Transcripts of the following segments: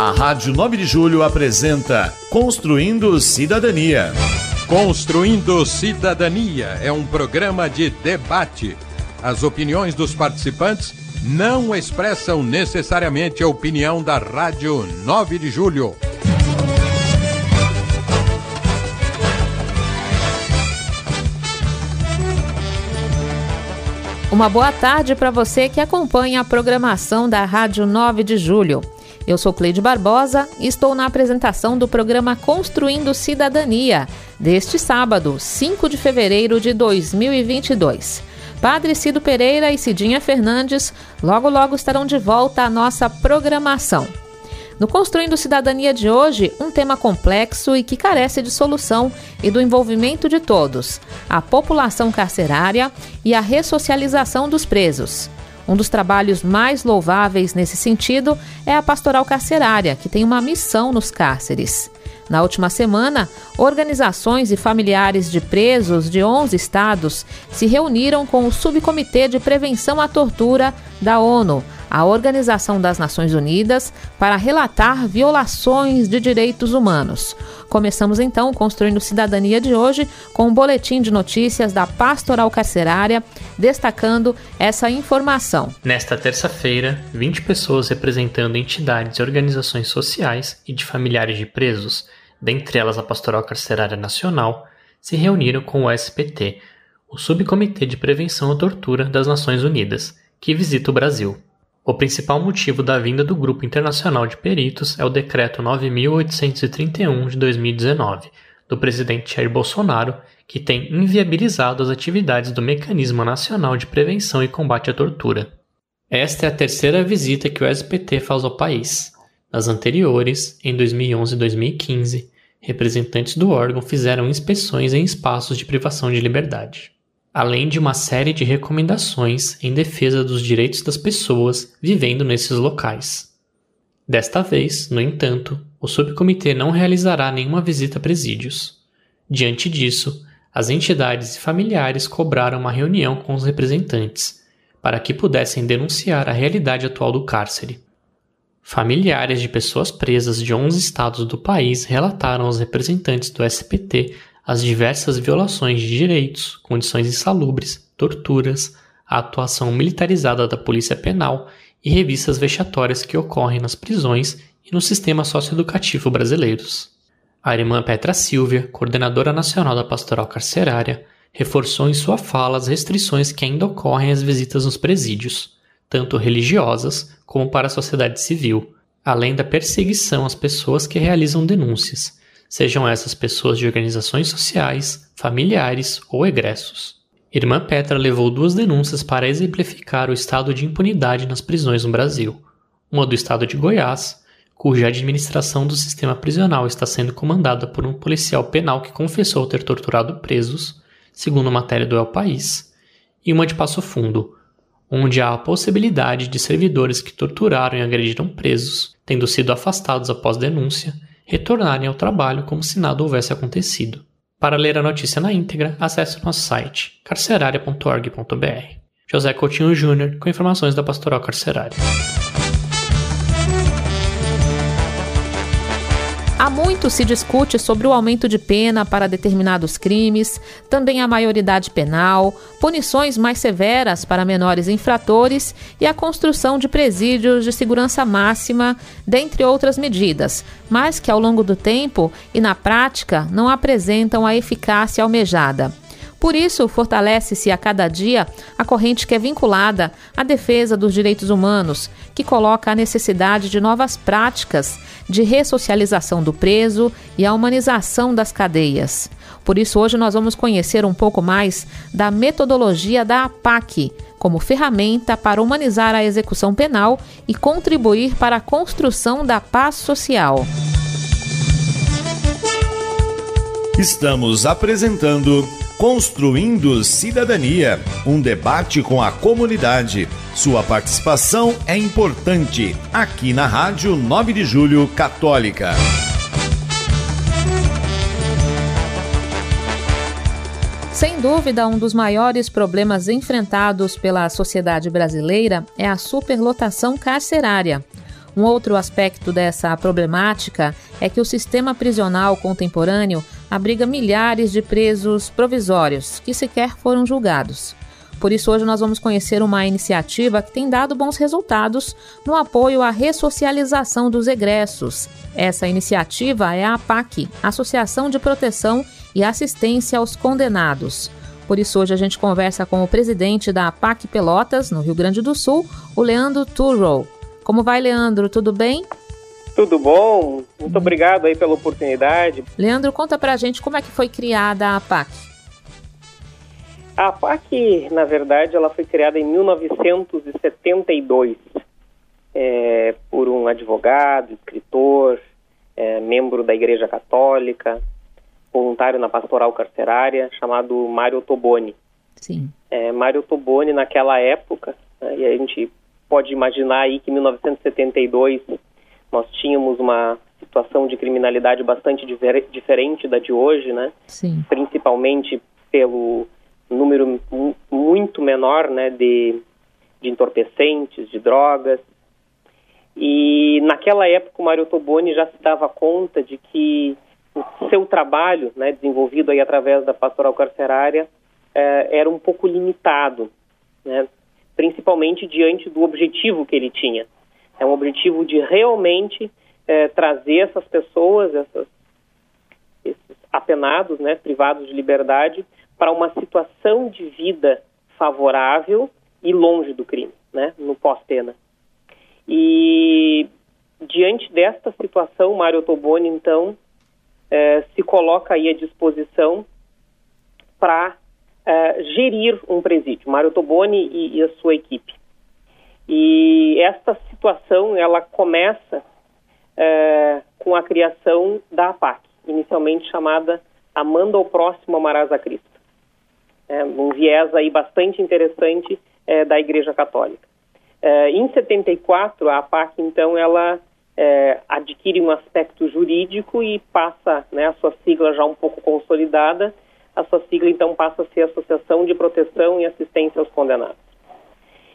A Rádio 9 de Julho apresenta Construindo Cidadania. Construindo Cidadania é um programa de debate. As opiniões dos participantes não expressam necessariamente a opinião da Rádio 9 de Julho. Uma boa tarde para você que acompanha a programação da Rádio 9 de Julho. Eu sou Cleide Barbosa e estou na apresentação do programa Construindo Cidadania, deste sábado, 5 de fevereiro de 2022. Padre Cido Pereira e Cidinha Fernandes logo logo estarão de volta à nossa programação. No Construindo Cidadania de hoje, um tema complexo e que carece de solução e do envolvimento de todos: a população carcerária e a ressocialização dos presos. Um dos trabalhos mais louváveis nesse sentido é a pastoral carcerária, que tem uma missão nos cárceres. Na última semana, organizações e familiares de presos de 11 estados se reuniram com o Subcomitê de Prevenção à Tortura da ONU, a Organização das Nações Unidas, para relatar violações de direitos humanos. Começamos então construindo cidadania de hoje com um boletim de notícias da Pastoral Carcerária, destacando essa informação. Nesta terça-feira, 20 pessoas representando entidades e organizações sociais e de familiares de presos dentre elas a Pastoral Carcerária Nacional, se reuniram com o SPT, o Subcomitê de Prevenção à Tortura das Nações Unidas, que visita o Brasil. O principal motivo da vinda do Grupo Internacional de Peritos é o Decreto 9831 de 2019, do presidente Jair Bolsonaro, que tem inviabilizado as atividades do Mecanismo Nacional de Prevenção e Combate à Tortura. Esta é a terceira visita que o SPT faz ao país. Nas anteriores, em 2011 e 2015, representantes do órgão fizeram inspeções em espaços de privação de liberdade, além de uma série de recomendações em defesa dos direitos das pessoas vivendo nesses locais. Desta vez, no entanto, o subcomitê não realizará nenhuma visita a presídios. Diante disso, as entidades e familiares cobraram uma reunião com os representantes, para que pudessem denunciar a realidade atual do cárcere. Familiares de pessoas presas de 11 estados do país relataram aos representantes do SPT as diversas violações de direitos, condições insalubres, torturas, a atuação militarizada da Polícia Penal e revistas vexatórias que ocorrem nas prisões e no sistema socioeducativo brasileiros. A irmã Petra Silvia, coordenadora nacional da Pastoral Carcerária, reforçou em sua fala as restrições que ainda ocorrem às visitas nos presídios tanto religiosas como para a sociedade civil, além da perseguição às pessoas que realizam denúncias, sejam essas pessoas de organizações sociais, familiares ou egressos. Irmã Petra levou duas denúncias para exemplificar o estado de impunidade nas prisões no Brasil. Uma do estado de Goiás, cuja administração do sistema prisional está sendo comandada por um policial penal que confessou ter torturado presos, segundo matéria do El País, e uma de Passo Fundo, onde há a possibilidade de servidores que torturaram e agrediram presos, tendo sido afastados após denúncia, retornarem ao trabalho como se nada houvesse acontecido. Para ler a notícia na íntegra, acesse nosso site carceraria.org.br. José Coutinho Júnior, com informações da Pastoral Carcerária. Muito se discute sobre o aumento de pena para determinados crimes, também a maioridade penal, punições mais severas para menores infratores e a construção de presídios de segurança máxima, dentre outras medidas, mas que ao longo do tempo e na prática não apresentam a eficácia almejada. Por isso, fortalece-se a cada dia a corrente que é vinculada à defesa dos direitos humanos, que coloca a necessidade de novas práticas de ressocialização do preso e a humanização das cadeias. Por isso, hoje nós vamos conhecer um pouco mais da metodologia da APAC como ferramenta para humanizar a execução penal e contribuir para a construção da paz social. Estamos apresentando Construindo Cidadania, um debate com a comunidade. Sua participação é importante aqui na Rádio 9 de Julho Católica. Sem dúvida, um dos maiores problemas enfrentados pela sociedade brasileira é a superlotação carcerária. Um outro aspecto dessa problemática é que o sistema prisional contemporâneo abriga milhares de presos provisórios que sequer foram julgados. Por isso, hoje nós vamos conhecer uma iniciativa que tem dado bons resultados no apoio à ressocialização dos egressos. Essa iniciativa é a APAC, Associação de Proteção e Assistência aos Condenados. Por isso, hoje a gente conversa com o presidente da APAC Pelotas, no Rio Grande do Sul, o Leandro Turrow. Como vai, Leandro? Tudo bem? Tudo bom? Muito obrigado aí pela oportunidade. Leandro, conta pra gente como é que foi criada a APAC. A APAC, na verdade, ela foi criada em 1972 é, por um advogado, escritor, é, membro da Igreja Católica, voluntário na pastoral carcerária, chamado Mário Toboni. Sim. É, Mário Toboni, naquela época, né, e a gente pode imaginar aí que em 1972 nós tínhamos uma situação de criminalidade bastante diferente da de hoje, né? Sim. Principalmente pelo número muito menor, né, de, de entorpecentes, de drogas. E naquela época o Mário Toboni já se dava conta de que o seu trabalho, né, desenvolvido aí através da pastoral carcerária, eh, era um pouco limitado, né, principalmente diante do objetivo que ele tinha. É um objetivo de realmente eh, trazer essas pessoas, essas, esses apenados, né, privados de liberdade, para uma situação de vida favorável e longe do crime, né, no pós-pena. E diante desta situação, Mário Toboni, então, eh, se coloca aí à disposição para eh, gerir um presídio, Mário Toboni e, e, a sua equipe. E esta situação, ela começa eh, com a criação da APAC, inicialmente chamada Amanda ao Próximo Amarás a Cristo. É, um viés aí bastante interessante da Igreja Católica. em 74, a APAC, então, ela é, adquire um aspecto jurídico e passa, né, a sua sigla já um pouco consolidada, a sua sigla então passa a ser Associação de Proteção e Assistência aos Condenados.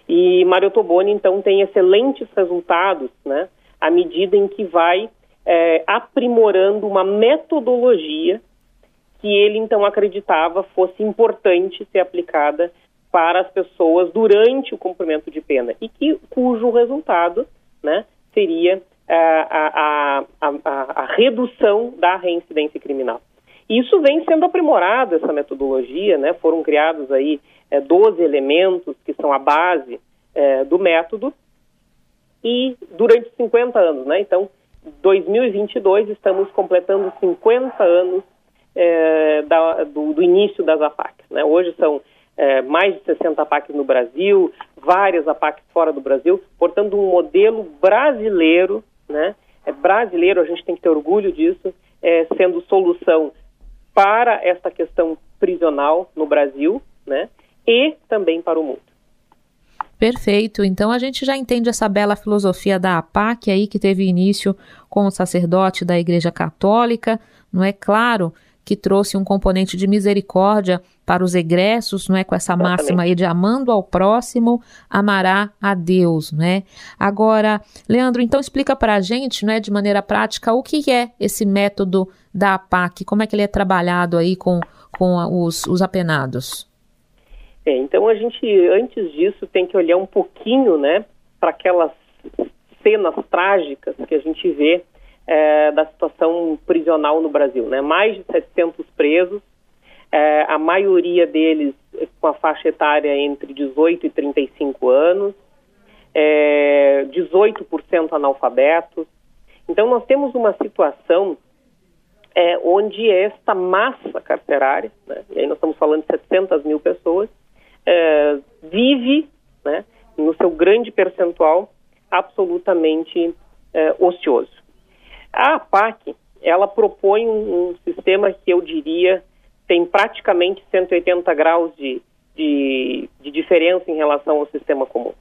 E Mário Toboni então tem excelentes resultados, né, à medida em que vai é, aprimorando uma metodologia que ele então acreditava fosse importante ser aplicada para as pessoas durante o cumprimento de pena e que cujo resultado, né, seria a, a, a, a redução da reincidência criminal. Isso vem sendo aprimorado, essa metodologia, né? Foram criados aí é, 12 elementos que são a base é, do método e durante 50 anos, né? Então, 2022 estamos completando 50 anos é, da, do, do, início das APACs, né? Hoje são é, mais de 60 APACs no Brasil, várias APACs fora do Brasil, portanto um modelo brasileiro né? É brasileiro, a gente tem que ter orgulho disso, é, sendo solução para esta questão prisional no Brasil, né? E também para o mundo. Perfeito. Então a gente já entende essa bela filosofia da APAC aí que teve início com o sacerdote da Igreja Católica, não é claro que trouxe um componente de misericórdia para os egressos, não é com essa máxima aí de amando ao próximo, amará a Deus, né? Agora, Leandro, então explica para a gente, né, de maneira prática, o que é esse método da APAC, como é que ele é trabalhado aí com, com os, os apenados? É, então a gente, antes disso, tem que olhar um pouquinho, né, para aquelas cenas trágicas que a gente vê é, da situação prisional no Brasil. Né? Mais de 700 presos, é, a maioria deles com a faixa etária entre 18 e 35 anos, é, 18% analfabetos. Então, nós temos uma situação é, onde esta massa carcerária, né, e aí nós estamos falando de 700 mil pessoas, é, vive, né, no seu grande percentual, absolutamente é, ocioso. A APAC, ela propõe um, sistema que eu diria tem praticamente 180 graus de, de, de diferença em relação ao sistema comum.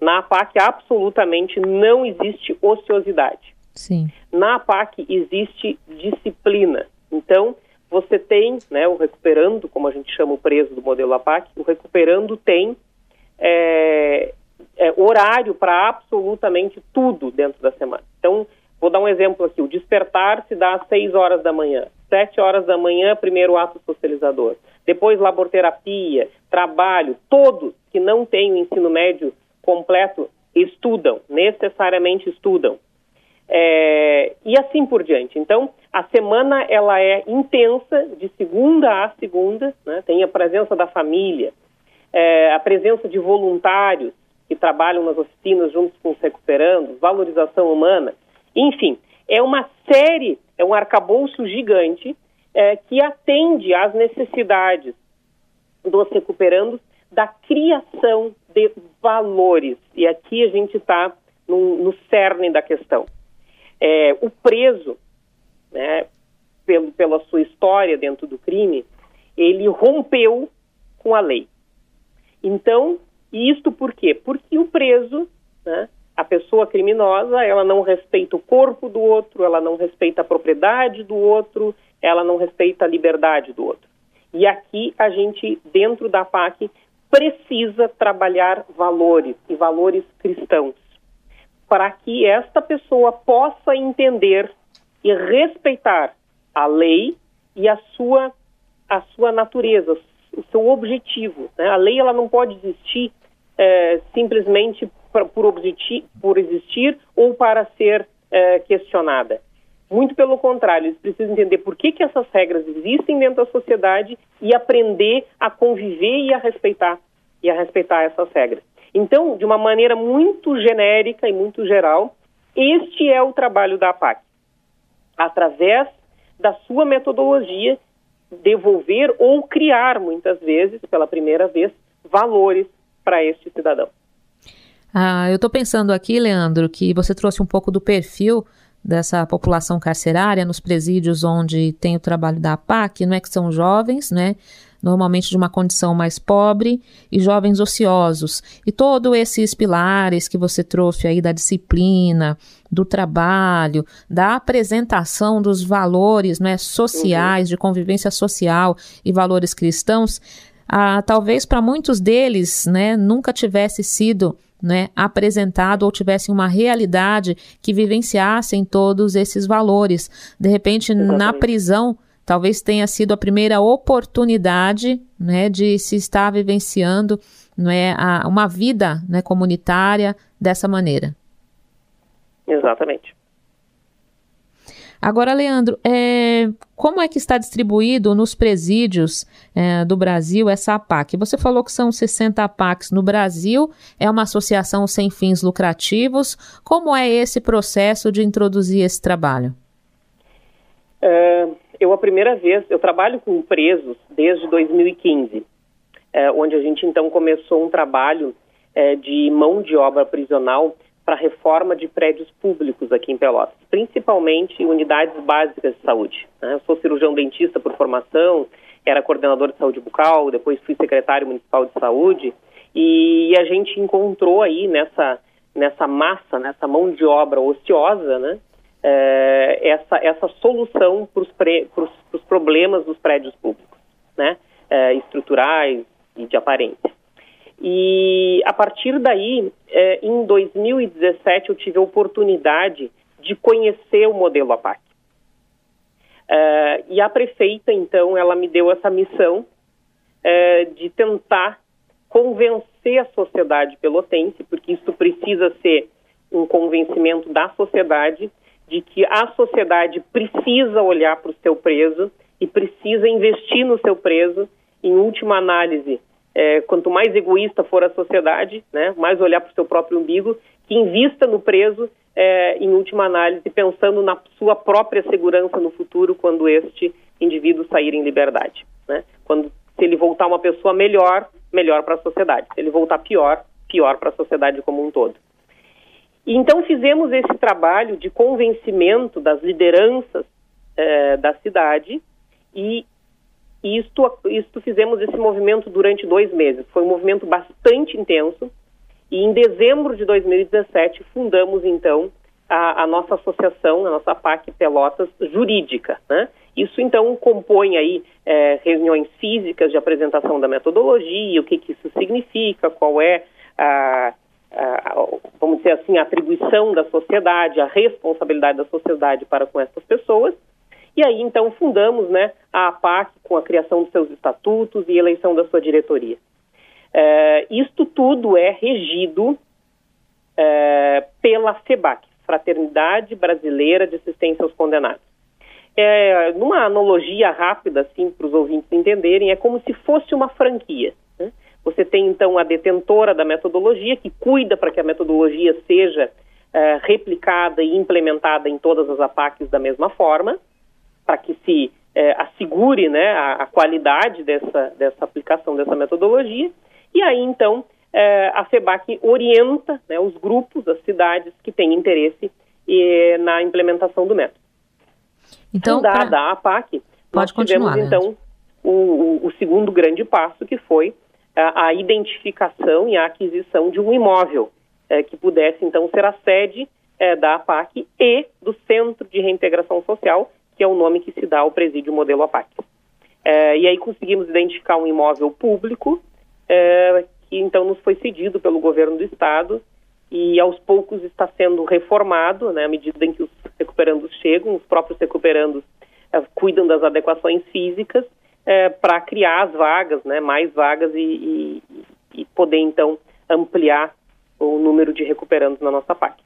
Na APAC, absolutamente não existe ociosidade. Sim. Na APAC existe disciplina. Então, você tem, né, o recuperando, como a gente chama o preso do modelo APAC, o recuperando tem é, é, horário para absolutamente tudo dentro da semana. Então, vou dar um exemplo aqui: o despertar se dá às 6 horas da manhã, 7 horas da manhã, primeiro ato socializador, depois laborterapia, trabalho, todos que não têm o ensino médio completo estudam, necessariamente estudam. É, e assim por diante. Então, a semana ela é intensa, de segunda a segunda, né? tem a presença da família, é, a presença de voluntários que trabalham nas oficinas juntos com os recuperandos, valorização humana, enfim, é uma série, é um arcabouço gigante é, que atende às necessidades dos recuperandos da criação de valores. E aqui a gente está no, no, cerne da questão. É, o preso, né, pelo, pela sua história dentro do crime, ele rompeu com a lei. Então, isto por quê? Porque o preso, né, a pessoa criminosa, ela não respeita o corpo do outro, ela não respeita a propriedade do outro, ela não respeita a liberdade do outro. E aqui a gente, dentro da PAC, precisa trabalhar valores e valores cristãos, para que esta pessoa possa entender e respeitar a lei e a sua, a sua natureza, o seu objetivo. Né? A lei ela não pode existir é, simplesmente por, por existir ou para ser é, questionada. Muito pelo contrário, eles precisam entender por que, que essas regras existem dentro da sociedade e aprender a conviver e a respeitar e a respeitar essas regras. Então, de uma maneira muito genérica e muito geral, este é o trabalho da APAC. Através da sua metodologia, devolver ou criar, muitas vezes, pela primeira vez, valores para este cidadão. Ah, eu estou pensando aqui, Leandro, que você trouxe um pouco do perfil dessa população carcerária nos presídios onde tem o trabalho da APAC, não é que são jovens, né? Normalmente de uma condição mais pobre e jovens ociosos. E todos esses pilares que você trouxe aí da disciplina, do trabalho, da apresentação dos valores né, sociais, uhum. de convivência social e valores cristãos, ah, talvez para muitos deles né, nunca tivesse sido né, apresentado ou tivessem uma realidade que vivenciassem todos esses valores. De repente, Exatamente. na prisão, talvez tenha sido a primeira oportunidade né, de se estar vivenciando né, a, uma vida né, comunitária dessa maneira. Exatamente. Agora, Leandro, é, como é que está distribuído nos presídios é, do Brasil essa APAC? Você falou que são 60 APACs no Brasil, é uma associação sem fins lucrativos. Como é esse processo de introduzir esse trabalho? É, eu, a primeira vez, eu trabalho com presos desde 2015, é, onde a gente então começou um trabalho é, de mão de obra prisional para reforma de prédios públicos aqui em Pelotas, principalmente unidades básicas de saúde. Né? Eu sou cirurgião dentista por formação, era coordenador de saúde bucal, depois fui secretário municipal de saúde e a gente encontrou aí nessa nessa massa, nessa mão de obra ociosa, né, é, essa essa solução para os problemas dos prédios públicos, né, é, estruturais e de aparência. E a partir daí, é, em 2017, eu tive a oportunidade de conhecer o modelo APAC. É, e a prefeita, então, ela me deu essa missão é, de tentar convencer a sociedade pelotense, porque isso precisa ser um convencimento da sociedade de que a sociedade precisa olhar para o seu preso e precisa investir no seu preso, em última análise, é, quanto mais egoísta for a sociedade, né, mais olhar para o seu próprio umbigo, que invista no preso, é, em última análise, pensando na sua própria segurança no futuro quando este indivíduo sair em liberdade. Né? Quando, se ele voltar uma pessoa melhor, melhor para a sociedade. Se ele voltar pior, pior para a sociedade como um todo. E então fizemos esse trabalho de convencimento das lideranças é, da cidade e e isto, isto fizemos esse movimento durante dois meses. Foi um movimento bastante intenso. E em dezembro de 2017 fundamos então a, a nossa associação, a nossa PAC Pelotas Jurídica. Né? Isso então compõe aí é, reuniões físicas de apresentação da metodologia, o que, que isso significa, qual é a, vamos dizer assim, a atribuição da sociedade, a responsabilidade da sociedade para com essas pessoas. E aí, então, fundamos né, a APAC com a criação dos seus estatutos e eleição da sua diretoria. É, isto tudo é regido é, pela FEBAC, Fraternidade Brasileira de Assistência aos Condenados. É, numa analogia rápida, assim, para os ouvintes entenderem, é como se fosse uma franquia. Né? Você tem, então, a detentora da metodologia, que cuida para que a metodologia seja é, replicada e implementada em todas as APACs da mesma forma, para que se é, assegure né, a, a, qualidade dessa, dessa aplicação dessa metodologia. E aí, então, é, a FEBAC orienta né, os grupos, as cidades que têm interesse e, na implementação do método. Então, Fundada pra... a APAC, nós tivemos, então, o, o, o, segundo grande passo, que foi a, a, identificação e a aquisição de um imóvel é, que pudesse, então, ser a sede é, da APAC e do Centro de Reintegração Social, que é o nome que se dá ao presídio modelo APAC. É, e aí conseguimos identificar um imóvel público é, que então nos foi cedido pelo governo do estado e aos poucos está sendo reformado, né, à medida em que os recuperandos chegam, os próprios recuperandos é, cuidam das adequações físicas é, para criar as vagas, né, mais vagas e, e, e, poder então ampliar o número de recuperandos na nossa PAC.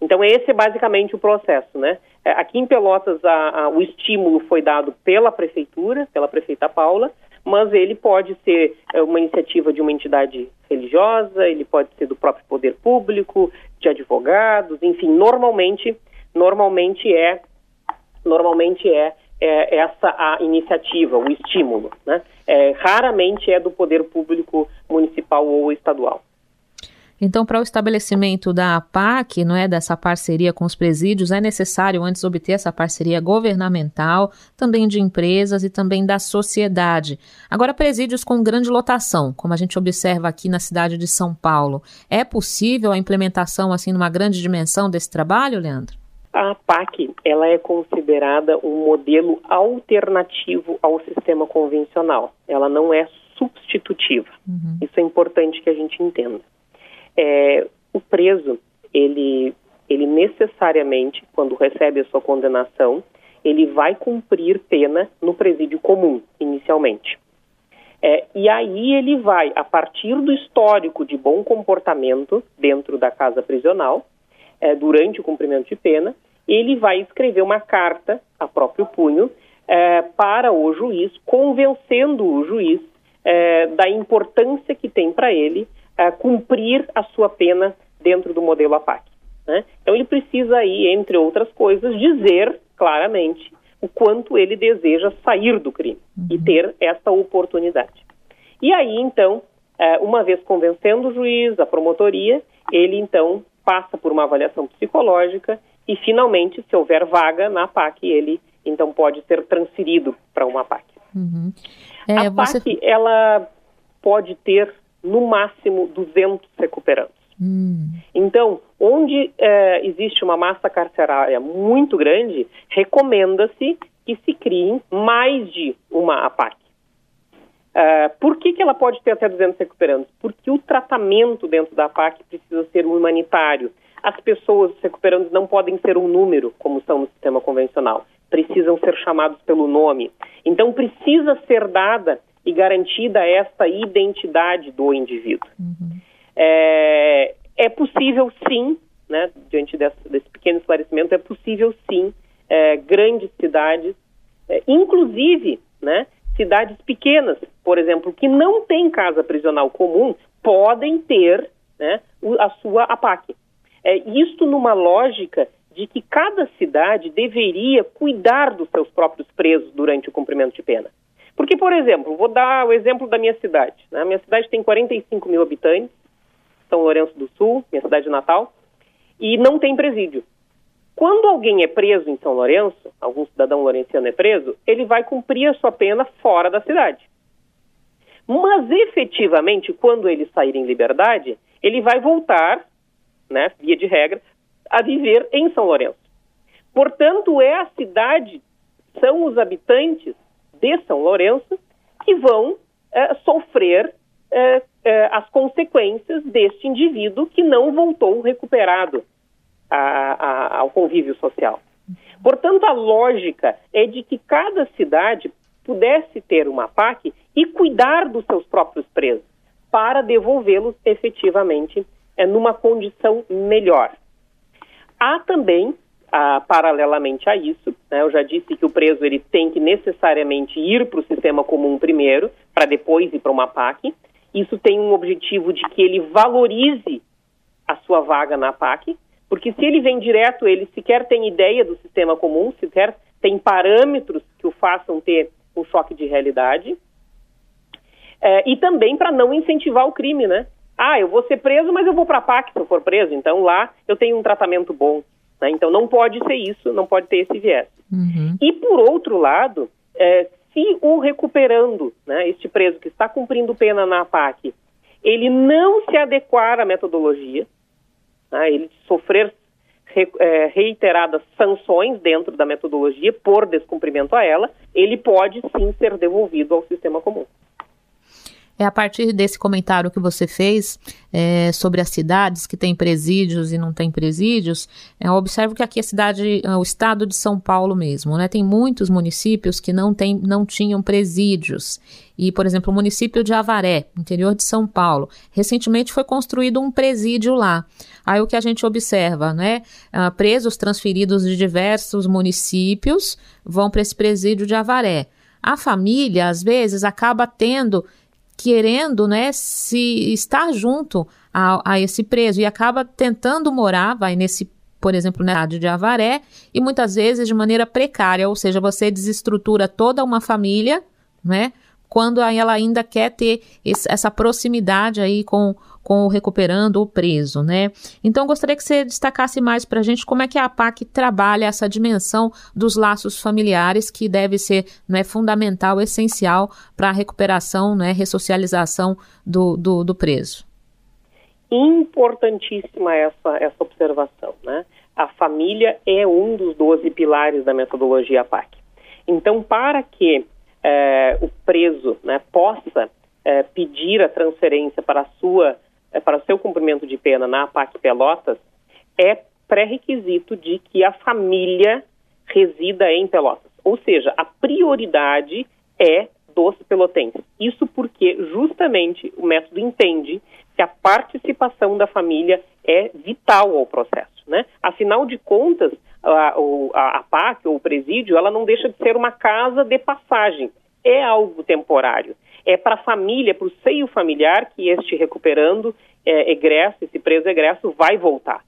Então esse é basicamente o processo, né? É, aqui em Pelotas a, a, o estímulo foi dado pela prefeitura, pela prefeita Paula, mas ele pode ser é, uma iniciativa de uma entidade religiosa, ele pode ser do próprio poder público, de advogados, enfim, normalmente, normalmente é, normalmente é, é essa a iniciativa, o estímulo, né? É, raramente é do poder público municipal ou estadual. Então, para o estabelecimento da APAC, não é, dessa parceria com os presídios, é necessário antes obter essa parceria governamental, também de empresas e também da sociedade. Agora, presídios com grande lotação, como a gente observa aqui na cidade de São Paulo, é possível a implementação assim numa grande dimensão desse trabalho, Leandro? A APAC, ela é considerada um modelo alternativo ao sistema convencional. Ela não é substitutiva. Uhum. Isso é importante que a gente entenda é, o preso, ele, ele necessariamente, quando recebe a sua condenação, ele vai cumprir pena no presídio comum, inicialmente. É, e aí ele vai, a partir do histórico de bom comportamento dentro da casa prisional, é, durante o cumprimento de pena, ele vai escrever uma carta a próprio punho é, para o juiz, convencendo o juiz é, da importância que tem para ele uh, cumprir a sua pena dentro do modelo APAC. Né? Então ele precisa aí, entre outras coisas, dizer claramente o quanto ele deseja sair do crime uhum. e ter essa oportunidade. E aí, então, uh, uma vez convencendo o juiz, a promotoria, ele então passa por uma avaliação psicológica e finalmente, se houver vaga na APAC, ele então pode ser transferido para uma APAC. Uhum. É, a APAC, você... ela pode ter no máximo 200 recuperandos. Hum. Então, onde é, existe uma massa carcerária muito grande, recomenda-se que se criem mais de uma APAC. É, por que, que ela pode ter até 200 recuperandos? Porque o tratamento dentro da APAC precisa ser humanitário. As pessoas, os recuperandos, não podem ser um número, como são no sistema convencional. Precisam ser chamados pelo nome. Então, precisa ser dada e garantida esta identidade do indivíduo. Uhum. É, é, possível, sim, né, diante desse, desse, pequeno esclarecimento, é possível, sim, é, grandes cidades, é, inclusive, né, cidades pequenas, por exemplo, que não têm casa prisional comum, podem ter né, a sua APAC. É, isto numa lógica de que cada cidade deveria cuidar dos seus próprios presos durante o cumprimento de pena. Porque, por exemplo, vou dar o exemplo da minha cidade. Né? Minha cidade tem 45 mil habitantes, São Lourenço do Sul, minha cidade natal, e não tem presídio. Quando alguém é preso em São Lourenço, algum cidadão lourenciano é preso, ele vai cumprir a sua pena fora da cidade. Mas efetivamente, quando ele sair em liberdade, ele vai voltar, né, via de regra, a viver em São Lourenço. Portanto, é a cidade, são os habitantes de São Lourenço que vão é, sofrer é, eh, as consequências deste indivíduo que não voltou recuperado a, a, ao convívio social. Portanto, a lógica é de que cada cidade pudesse ter uma PAC e cuidar dos seus próprios presos para devolvê-los efetivamente é, numa condição melhor. Há também, ah, paralelamente a isso, né, eu já disse que o preso ele tem que necessariamente ir para o sistema comum primeiro, para depois ir para uma PAC. Isso tem um objetivo de que ele valorize a sua vaga na PAC, porque se ele vem direto, ele sequer tem ideia do sistema comum, sequer tem parâmetros que o façam ter um choque de realidade. É, e também para não incentivar o crime, né? Ah, eu vou ser preso, mas eu vou para a PAC se eu for preso, então lá eu tenho um tratamento bom. Né? Então não pode ser isso, não pode ter esse viés. Uhum. E por outro lado, é, se o recuperando, né, este preso que está cumprindo pena na PAC, ele não se adequar à metodologia, né, ele sofrer re, é, reiteradas sanções dentro da metodologia por descumprimento a ela, ele pode sim ser devolvido ao sistema comum. É a partir desse comentário que você fez é, sobre as cidades que têm presídios e não têm presídios, é, observo que aqui a cidade, é, o estado de São Paulo mesmo, né, tem muitos municípios que não, tem, não tinham presídios. E, por exemplo, o município de Avaré, interior de São Paulo, recentemente foi construído um presídio lá. Aí o que a gente observa, né? Uh, presos transferidos de diversos municípios vão para esse presídio de Avaré. A família, às vezes, acaba tendo querendo, né, se estar junto a, a esse preso e acaba tentando morar, vai nesse por exemplo, na cidade de Avaré, e muitas vezes de maneira precária, ou seja, você desestrutura toda uma família, né? Quando ela ainda quer ter esse, essa proximidade aí com, com o recuperando o preso, né? Então gostaria que você destacasse mais para a gente como é que a APAC trabalha essa dimensão dos laços familiares que deve ser né, fundamental, essencial para a recuperação, né, ressocialização do, do, do preso. Importantíssima essa, essa observação, né? A família é um dos 12 pilares da metodologia APAC. Então, para que eh, o preso né, possa eh, pedir a transferência para a sua para o seu cumprimento de pena na APAC Pelotas, é pré-requisito de que a família resida em Pelotas. Ou seja, a prioridade é dos pelotenses. Isso porque justamente o método entende que a participação da família é vital ao processo. Né? Afinal de contas, a, a, a PAC ou o presídio, ela não deixa de ser uma casa de passagem. É algo temporário é para a família, para o seio familiar, que este recuperando é, egresso, esse preso egresso, vai voltar.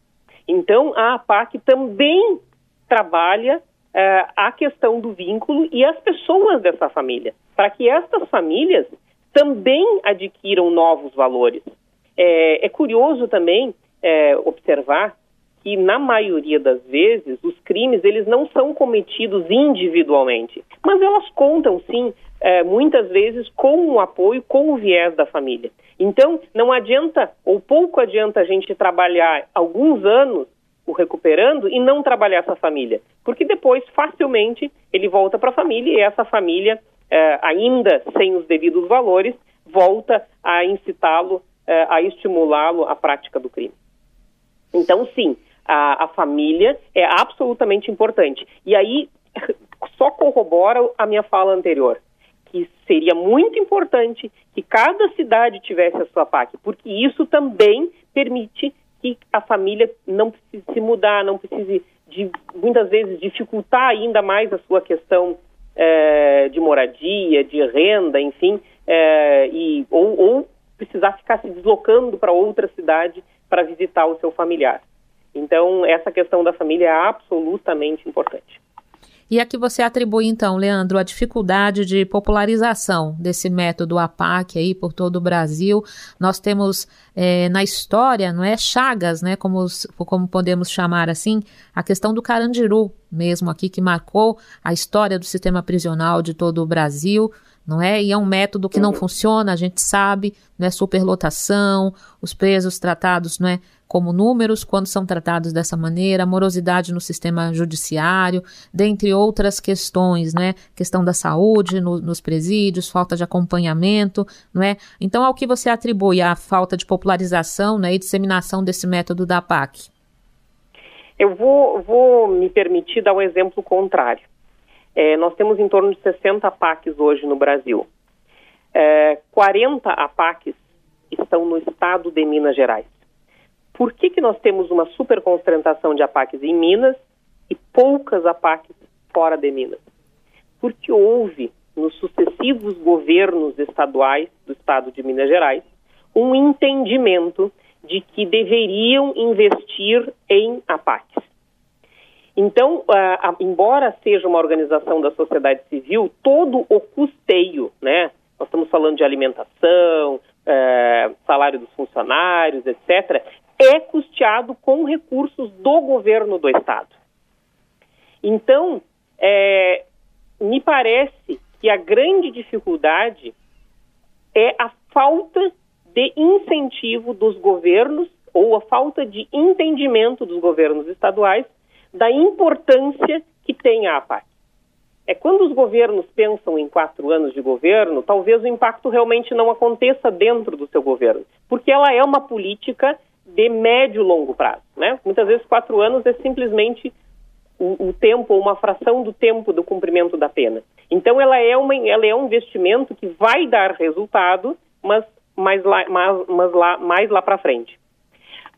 Então, a APAC também trabalha é, a questão do vínculo e as pessoas dessa família, para que estas famílias também adquiram novos valores. É, é curioso também é, observar que na maioria das vezes os crimes eles não são cometidos individualmente, mas elas contam sim é, muitas vezes com o apoio, com o viés da família. Então, não adianta, ou pouco adianta a gente trabalhar alguns anos o recuperando e não trabalhar essa família, porque depois, facilmente, ele volta para a família e essa família, é, ainda sem os devidos valores, volta a incitá-lo, é, a estimulá-lo à prática do crime. Então, sim, a, a família é absolutamente importante. E aí, só corrobora a minha fala anterior que seria muito importante que cada cidade tivesse a sua PAC, porque isso também permite que a família não precise se mudar, não precise de muitas vezes dificultar ainda mais a sua questão é, de moradia, de renda, enfim, é, e, ou, ou precisar ficar se deslocando para outra cidade para visitar o seu familiar. Então, essa questão da família é absolutamente importante. E a que você atribui, então, Leandro, a dificuldade de popularização desse método APAC aí por todo o Brasil. Nós temos é, na história, não é, chagas, né, como, como podemos chamar assim, a questão do Carandiru mesmo aqui, que marcou a história do sistema prisional de todo o Brasil não é? E é um método que não funciona, a gente sabe, não é superlotação, os presos tratados, não é, como números quando são tratados dessa maneira, morosidade no sistema judiciário, dentre outras questões, né? Questão da saúde no, nos presídios, falta de acompanhamento, não é? Então, ao que você atribui a falta de popularização né, e disseminação desse método da PAC? Eu vou, vou me permitir dar um exemplo contrário. É, nós temos em torno de 60 APACs hoje no Brasil. É, 40 APACs estão no estado de Minas Gerais. Por que, que nós temos uma superconcentração de APACs em Minas e poucas APACs fora de Minas? Porque houve, nos sucessivos governos estaduais do estado de Minas Gerais, um entendimento de que deveriam investir em APACs. Então, uh, embora seja uma organização da sociedade civil, todo o custeio, né? Nós estamos falando de alimentação, uh, salário dos funcionários, etc., é custeado com recursos do governo do Estado. Então, é, me parece que a grande dificuldade é a falta de incentivo dos governos ou a falta de entendimento dos governos estaduais da importância que tem a APAC. É quando os governos pensam em quatro anos de governo, talvez o impacto realmente não aconteça dentro do seu governo, porque ela é uma política de médio e longo prazo. Né? Muitas vezes quatro anos é simplesmente o, o tempo, uma fração do tempo do cumprimento da pena. Então ela é, uma, ela é um investimento que vai dar resultado, mas mais lá, mas, mas lá, mais lá para frente.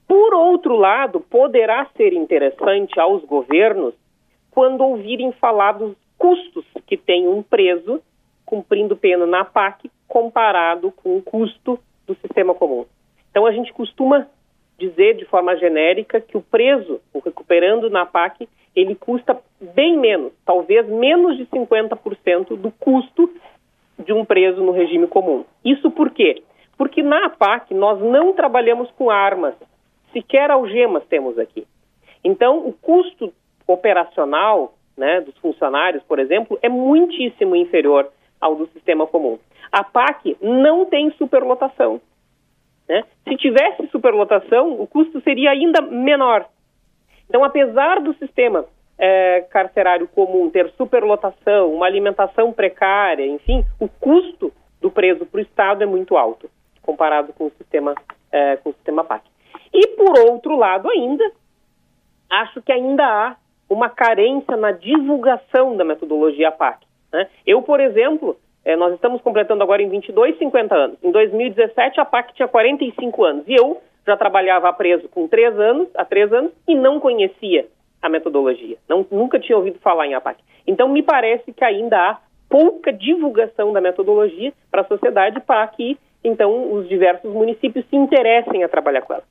Por outro lado, poderá ser interessante aos governos quando ouvirem falar dos custos que tem um preso cumprindo pena na PAC comparado com o custo do sistema comum. Então a gente costuma dizer de forma genérica que o preso, o recuperando na PAC, ele custa bem menos, talvez menos de 50% do custo de um preso no regime comum. Isso por quê? Porque na APAC nós não trabalhamos com armas, sequer algemas temos aqui. Então, o custo operacional né, dos funcionários, por exemplo, é muitíssimo inferior ao do sistema comum. A PAC não tem superlotação. Né? Se tivesse superlotação, o custo seria ainda menor. Então, apesar do sistema é, carcerário comum ter superlotação, uma alimentação precária, enfim, o custo do preso para o Estado é muito alto comparado com o sistema, é, com o sistema PAC. E, por outro lado, ainda, acho que ainda há uma carência na divulgação da metodologia PAC. Né? Eu, por exemplo, é, nós estamos completando agora em 22, 50 anos. Em 2017, a PAC tinha 45 anos. E eu já trabalhava preso com 3 anos, há 3 anos, e não conhecia a metodologia. Não, nunca tinha ouvido falar em APAC. Então, me parece que ainda há pouca divulgação da metodologia para a sociedade para que então os diversos municípios se interessem a trabalhar com ela.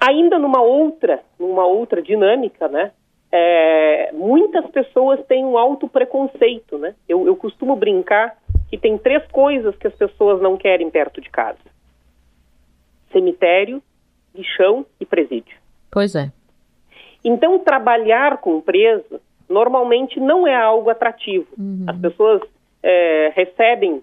Ainda numa outra, numa outra dinâmica, né? É, muitas pessoas têm um alto preconceito, né? Eu, eu costumo brincar que tem três coisas que as pessoas não querem perto de casa: cemitério, lixão e presídio. Pois é. Então, trabalhar com preso normalmente não é algo atrativo. Uhum. As pessoas é, recebem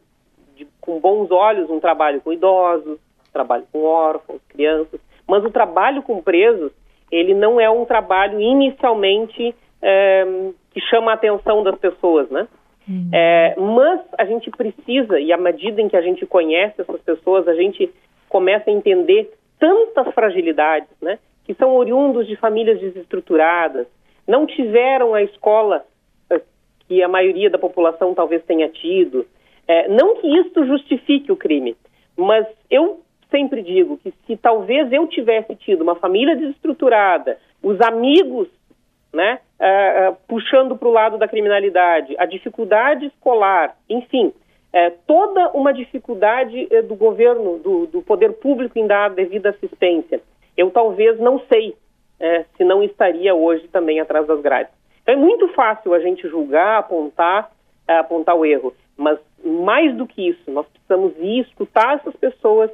de, com bons olhos um trabalho com idosos, trabalho com órfãos, crianças, mas o trabalho com presos, ele não é um trabalho inicialmente é, que chama a atenção das pessoas, né? Uhum. É, mas a gente precisa, e à medida em que a gente conhece essas pessoas, a gente começa a entender tantas fragilidades, né? Que são oriundos de famílias desestruturadas, não tiveram a escola eh, que a maioria da população talvez tenha tido, é, não que isto justifique o crime, mas eu sempre digo que se talvez eu tivesse tido uma família desestruturada, os amigos né, uh, uh, puxando para o lado da criminalidade, a dificuldade escolar, enfim, uh, toda uma dificuldade do governo, do, do, poder público em dar devida assistência, eu talvez não sei se não estaria hoje também atrás das grades. Então é muito fácil a gente julgar, apontar, apontar o erro, mas mais do que isso, nós precisamos ir escutar essas pessoas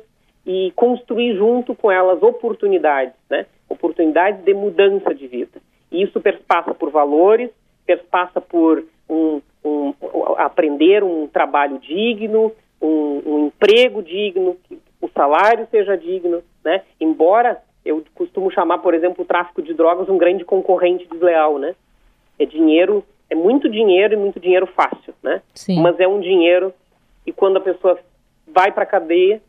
e construir junto com elas oportunidades, né? Oportunidades de mudança de vida. E isso perpassa por valores, perpassa por um, um, aprender um trabalho digno, um, um, emprego digno, que o salário seja digno, né? Embora eu costumo chamar, por exemplo, o tráfico de drogas um grande concorrente desleal, né? É dinheiro, é muito dinheiro e muito dinheiro fácil, né? Sim. Mas é um dinheiro e quando a pessoa vai para a cadeia,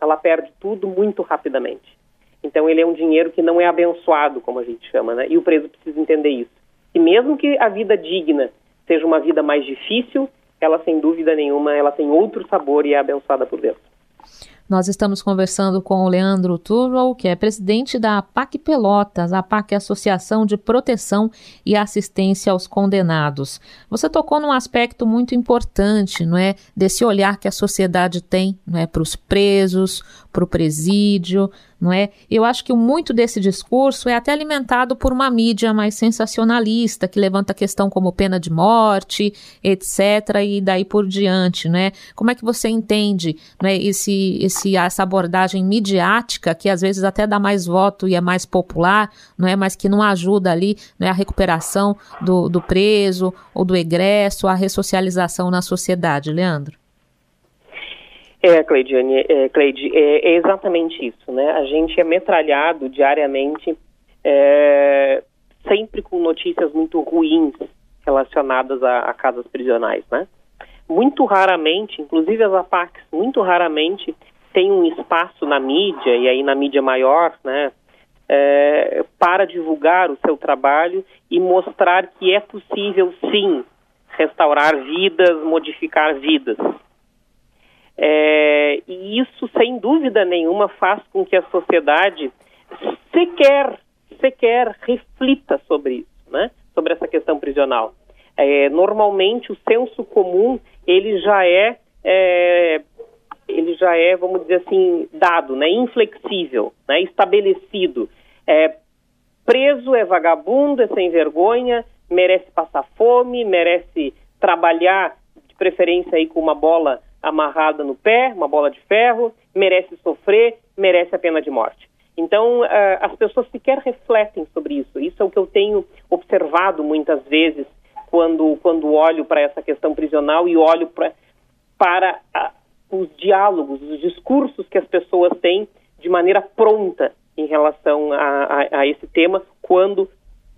ela perde tudo muito rapidamente. Então ele é um dinheiro que não é abençoado, como a gente chama, né? E o preso precisa entender isso. E mesmo que a vida digna seja uma vida mais difícil, ela sem dúvida nenhuma, ela tem outro sabor e é abençoada por Deus. Nós estamos conversando com o Leandro Turlow, que é presidente da APAC Pelotas. A APAC é Associação de Proteção e Assistência aos Condenados. Você tocou num aspecto muito importante, não é, desse olhar que a sociedade tem, não é, para os presos, para o presídio, não é? Eu acho que muito desse discurso é até alimentado por uma mídia mais sensacionalista, que levanta a questão como pena de morte, etc., e daí por diante, né? Como é que você entende né, esse, esse, essa abordagem midiática, que às vezes até dá mais voto e é mais popular, não é? Mas que não ajuda ali né, a recuperação do, do preso ou do egresso, a ressocialização na sociedade, Leandro? É, Cleidiane, é, Cleide, é, é, exatamente isso, né? A gente é metralhado diariamente, é, sempre com notícias muito ruins relacionadas a, a, casas prisionais, né? Muito raramente, inclusive as APACs, muito raramente tem um espaço na mídia, e aí na mídia maior, né? É, para divulgar o seu trabalho e mostrar que é possível, sim, restaurar vidas, modificar vidas. É, e isso, sem dúvida nenhuma, faz com que a sociedade sequer, sequer reflita sobre isso, né? sobre essa questão prisional. É, normalmente, o senso comum ele já é, é, ele já é, vamos dizer assim, dado, né? inflexível, né? estabelecido. É, preso é vagabundo, é sem vergonha, merece passar fome, merece trabalhar, de preferência aí com uma bola amarrada no pé, uma bola de ferro, merece sofrer, merece a pena de morte. Então, uh, as pessoas sequer refletem sobre isso. Isso é o que eu tenho observado muitas vezes quando, quando olho para essa questão prisional e olho pra, para uh, os diálogos, os discursos que as pessoas têm de maneira pronta em relação a, a, a esse tema, quando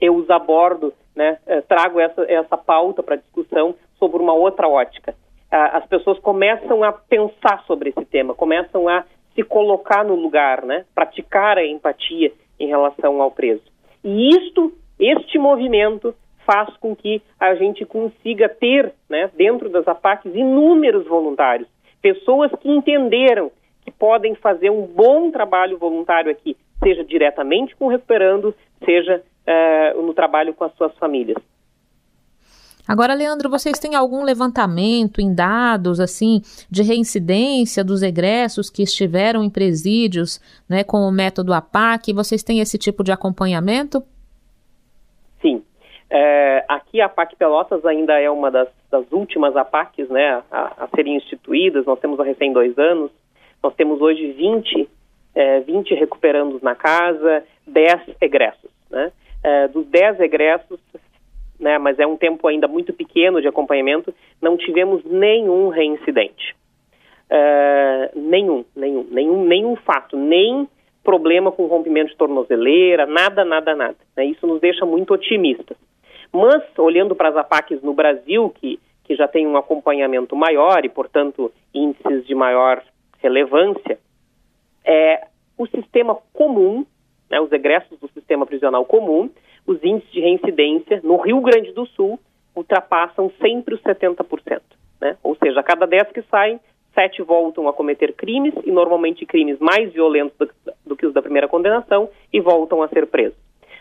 eu os abordo, né, uh, trago essa, essa pauta para discussão sobre uma outra ótica as pessoas começam a pensar sobre esse tema, começam a se colocar no lugar, né? Praticar a empatia em relação ao preso. E isto, este movimento faz com que a gente consiga ter, né, dentro das APACs, inúmeros voluntários, pessoas que entenderam que podem fazer um bom trabalho voluntário aqui, seja diretamente com o recuperando, seja uh, no trabalho com as suas famílias. Agora, Leandro, vocês têm algum levantamento em dados assim de reincidência dos egressos que estiveram em presídios, né, com o método APAC? Vocês têm esse tipo de acompanhamento? Sim. É, aqui a APAC Pelotas ainda é uma das, das últimas APACs né, a, a, serem instituídas. Nós temos a recém dois anos. Nós temos hoje 20, é, 20 recuperandos na casa, 10 egressos. Né? É, dos 10 egressos, né, mas é um tempo ainda muito pequeno de acompanhamento, não tivemos nenhum reincidente. Uh, nenhum, nenhum, nenhum, nenhum fato, nem problema com rompimento de tornozeleira, nada, nada, nada. Né, isso nos deixa muito otimistas. Mas, olhando para as APACs no Brasil, que, que já tem um acompanhamento maior e, portanto, índices de maior relevância, é, o sistema comum, né, os egressos do sistema prisional comum, os índices de reincidência no Rio Grande do Sul ultrapassam sempre os 70%. Né? Ou seja, a cada 10 que saem, 7 voltam a cometer crimes, e normalmente crimes mais violentos do, do que os da primeira condenação, e voltam a ser presos.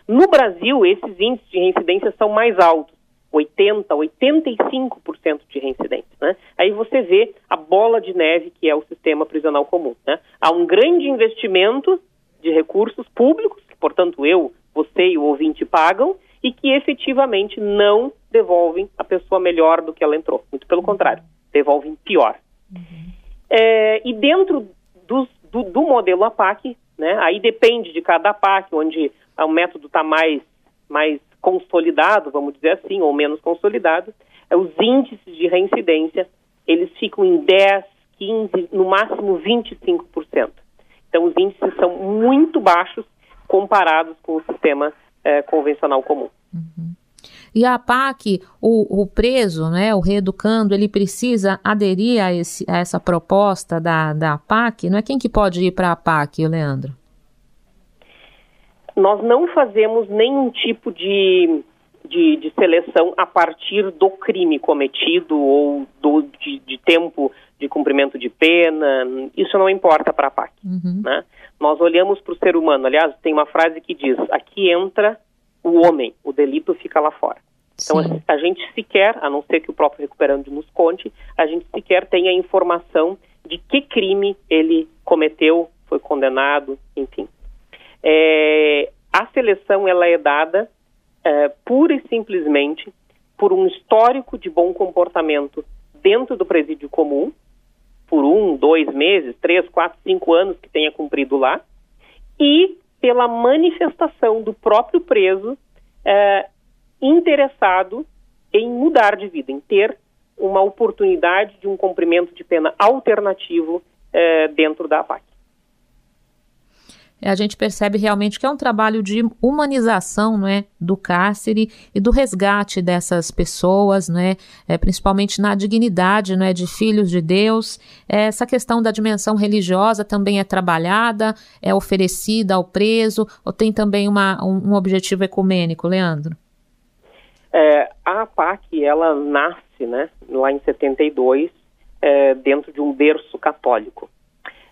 No Brasil, esses índices de reincidência são mais altos, 80%, 85% de reincidência. Né? Aí você vê a bola de neve que é o sistema prisional comum. Né? Há um grande investimento de recursos públicos, portanto eu, você e o ouvinte pagam e que efetivamente não devolvem a pessoa melhor do que ela entrou. Muito pelo contrário, devolvem pior. Uhum. É, e dentro do, do, do, modelo APAC, né, aí depende de cada APAC, onde o método está mais, mais consolidado, vamos dizer assim, ou menos consolidado, é, os índices de reincidência, eles ficam em 10, 15, no máximo 25%. Então, os índices são muito baixos comparados com o sistema é, convencional comum. Uhum. E a PAC, o, o, preso, né, o reeducando, ele precisa aderir a, esse, a essa proposta da, da PAC? Não é quem que pode ir para a PAC, Leandro? Nós não fazemos nenhum tipo de, de, de seleção a partir do crime cometido ou do, de, de tempo de cumprimento de pena, isso não importa para a PAC. Uhum. Né? Nós olhamos para o ser humano. Aliás, tem uma frase que diz: aqui entra o homem, o delito fica lá fora. Então, Sim. a gente sequer, a não ser que o próprio recuperando nos conte, a gente sequer tem a informação de que crime ele cometeu, foi condenado, enfim. É, a seleção ela é dada é, pura e simplesmente por um histórico de bom comportamento dentro do presídio comum, por um, dois meses, três, quatro, cinco anos que tenha cumprido lá, e pela manifestação do próprio preso é, interessado em mudar de vida, em ter uma oportunidade de um cumprimento de pena alternativo é, dentro da APAC a gente percebe realmente que é um trabalho de humanização não é, do cárcere e do resgate dessas pessoas, não é, é principalmente na dignidade não é, de filhos de Deus. Essa questão da dimensão religiosa também é trabalhada, é oferecida ao preso, ou tem também uma, um, um objetivo ecumênico, Leandro? É, a APAC, ela nasce né, lá em 72, é, dentro de um berço católico.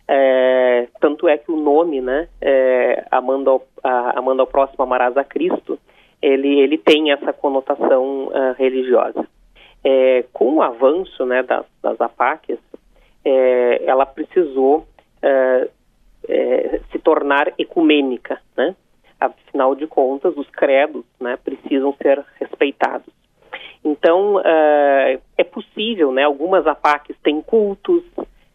É, tanto é que o nome, né, é, Amanda, ao, a, ao Próximo Amarás a Cristo, ele, ele tem essa conotação uh, religiosa. É, com o avanço né, das, das APACs, é, ela precisou é, se tornar ecumênica, né? Afinal de contas, os credos né, precisam ser respeitados. Então, uh, é possível, né? Algumas APACs têm cultos,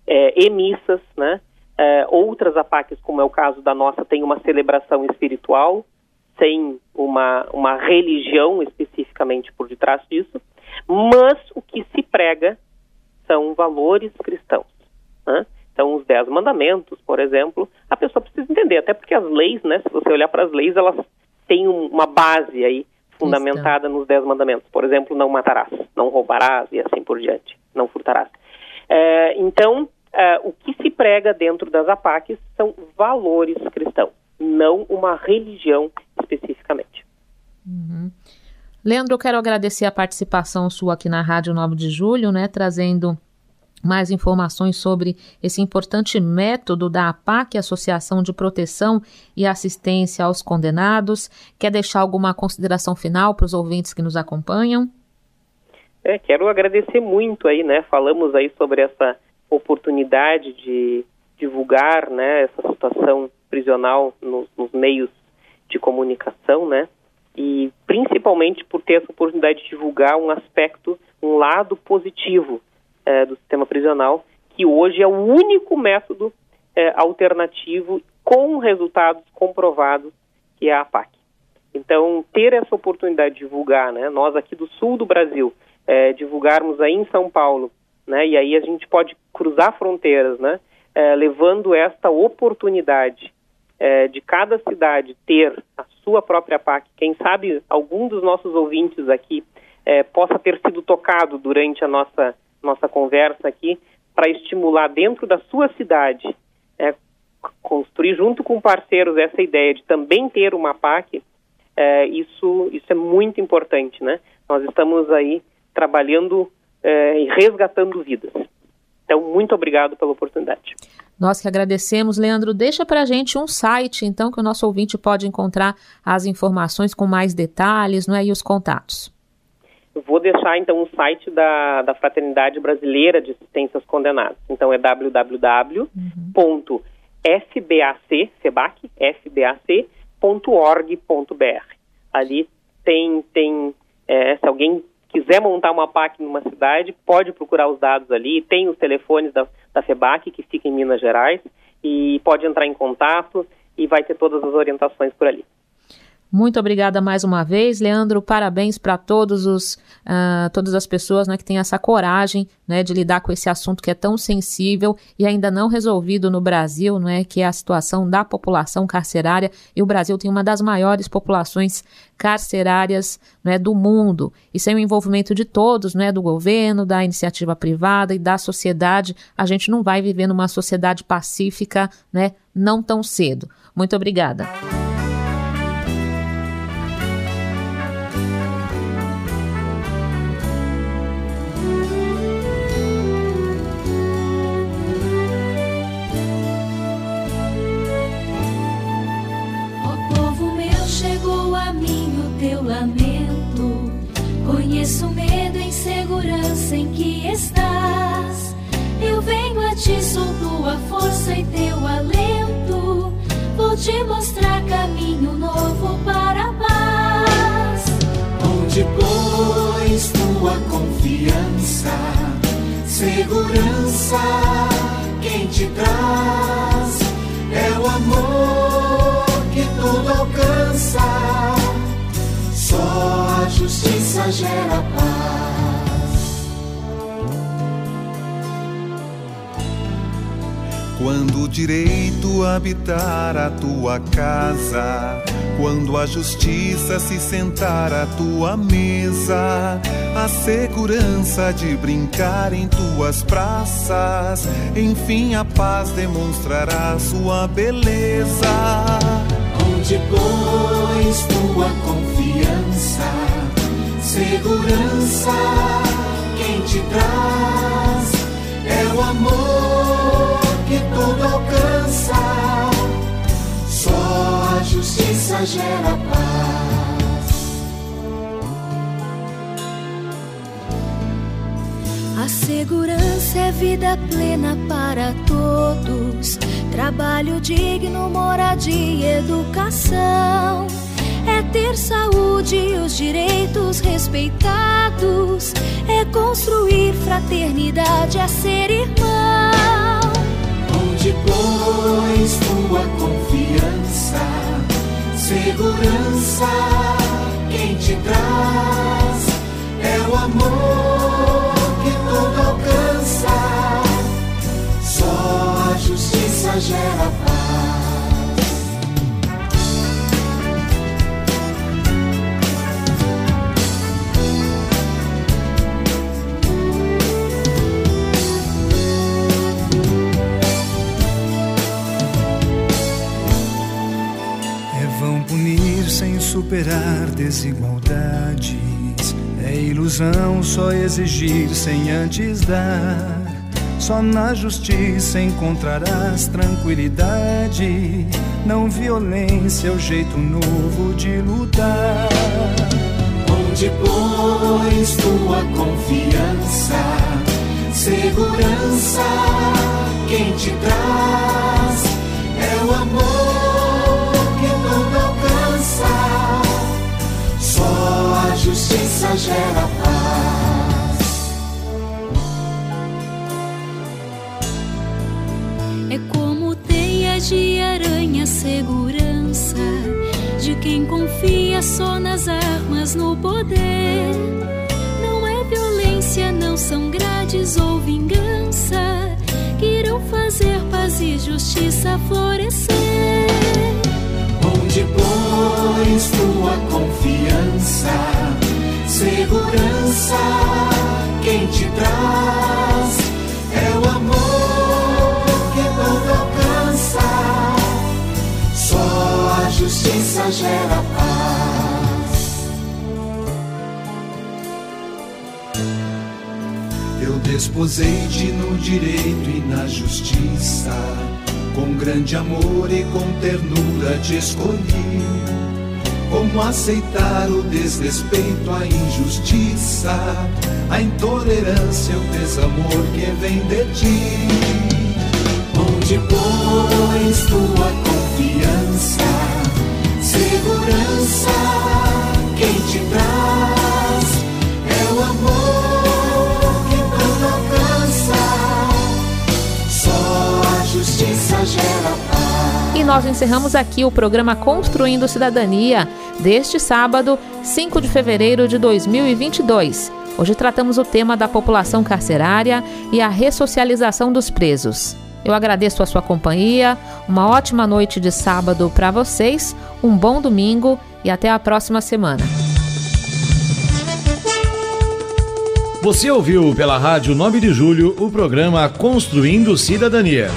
é, emissas, né? É, outras APACs, como é o caso da nossa, tem uma celebração espiritual, sem uma, uma religião especificamente por detrás disso, mas o que se prega são valores cristãos. Né? Então, os dez mandamentos, por exemplo, a pessoa precisa entender, até porque as leis, né, se você olhar para as leis, elas têm um, uma base aí fundamentada nos dez mandamentos. Por exemplo, não matarás, não roubarás e assim por diante, não furtarás. É, então, é, o que se prega dentro das APACs são valores cristãos, não uma religião especificamente. Uhum. Leandro, eu quero agradecer a participação sua aqui na Rádio 9 de Julho, né, trazendo mais informações sobre esse importante método da APAC, Associação de Proteção e Assistência aos Condenados. Quer deixar alguma consideração final para os ouvintes que nos acompanham? É, quero agradecer muito aí, né? Falamos aí sobre essa oportunidade de divulgar, né, essa situação prisional nos, nos meios de comunicação, né? E principalmente por ter essa oportunidade de divulgar um aspecto, um lado positivo é, do sistema prisional, que hoje é o único método é, alternativo com resultados comprovados, que é a APAC. Então, ter essa oportunidade de divulgar, né, nós aqui do sul do Brasil, é, divulgarmos aí em São Paulo, né, e aí a gente pode cruzar fronteiras, né, é, levando esta oportunidade é, de cada cidade ter a sua própria PAC. Quem sabe algum dos nossos ouvintes aqui é, possa ter sido tocado durante a nossa, nossa conversa aqui para estimular dentro da sua cidade, é, construir junto com parceiros essa ideia de também ter uma PAC, é, isso, isso é muito importante, né? Nós estamos aí trabalhando é, e resgatando vidas. Então, muito obrigado pela oportunidade. Nós que agradecemos. Leandro, deixa para a gente um site, então, que o nosso ouvinte pode encontrar as informações com mais detalhes não é, e os contatos. Vou deixar, então, o site da, da Fraternidade Brasileira de Assistência aos Condenados. Então, é www.fbac, FBAC, fbac.org.br. Ali tem, tem é, se alguém quiser montar uma PAC numa cidade, pode procurar os dados ali, tem os telefones da, da FEBAC, que fica em Minas Gerais, e pode entrar em contato e vai ter todas as orientações por ali. Muito obrigada mais uma vez, Leandro. Parabéns para todos os uh, todas as pessoas né, que têm essa coragem né, de lidar com esse assunto que é tão sensível e ainda não resolvido no Brasil, né, que é a situação da população carcerária. E o Brasil tem uma das maiores populações carcerárias né, do mundo. E sem o envolvimento de todos, né, do governo, da iniciativa privada e da sociedade, a gente não vai viver numa sociedade pacífica, né, não tão cedo. Muito obrigada. Conheço o medo e insegurança em que estás. Eu venho a ti, sou tua força e teu alento. Vou te mostrar caminho novo para a paz. Onde pois tua confiança, segurança, quem te traz é o amor que tudo alcança só a justiça gera paz. Quando o direito habitar a tua casa, quando a justiça se sentar à tua mesa, a segurança de brincar em tuas praças, enfim a paz demonstrará sua beleza. Onde pois tua confiança, segurança, quem te traz é o amor que tudo alcança. Só a justiça gera paz. A segurança é vida plena para todos Trabalho digno, moradia e educação. É ter saúde e os direitos respeitados. É construir fraternidade, é ser irmão. Onde pois tua confiança, segurança, quem te traz é o amor que tudo alcança. Só a justiça gera paz. Desigualdades. É ilusão só exigir sem antes dar. Só na justiça encontrarás tranquilidade. Não violência é o jeito novo de lutar. Onde pois tua confiança, segurança, quem te traz é o amor Só a justiça gera paz. de aranha segurança de quem confia só nas armas no poder. Não é violência, não são grades ou vingança que irão fazer paz e justiça florescer. Onde pois tua confiança, segurança, quem te traz é o amor que tudo alcança. Só a justiça gera paz. Eu desposei-te no direito e na justiça. Com grande amor e com ternura te escolhi. Como aceitar o desrespeito, a injustiça, a intolerância, o desamor que vem de ti? Onde pois tua confiança, segurança, quem te traz é o amor E nós encerramos aqui o programa Construindo Cidadania deste sábado, 5 de fevereiro de 2022. Hoje tratamos o tema da população carcerária e a ressocialização dos presos. Eu agradeço a sua companhia, uma ótima noite de sábado para vocês, um bom domingo e até a próxima semana. Você ouviu pela Rádio 9 de Julho o programa Construindo Cidadania.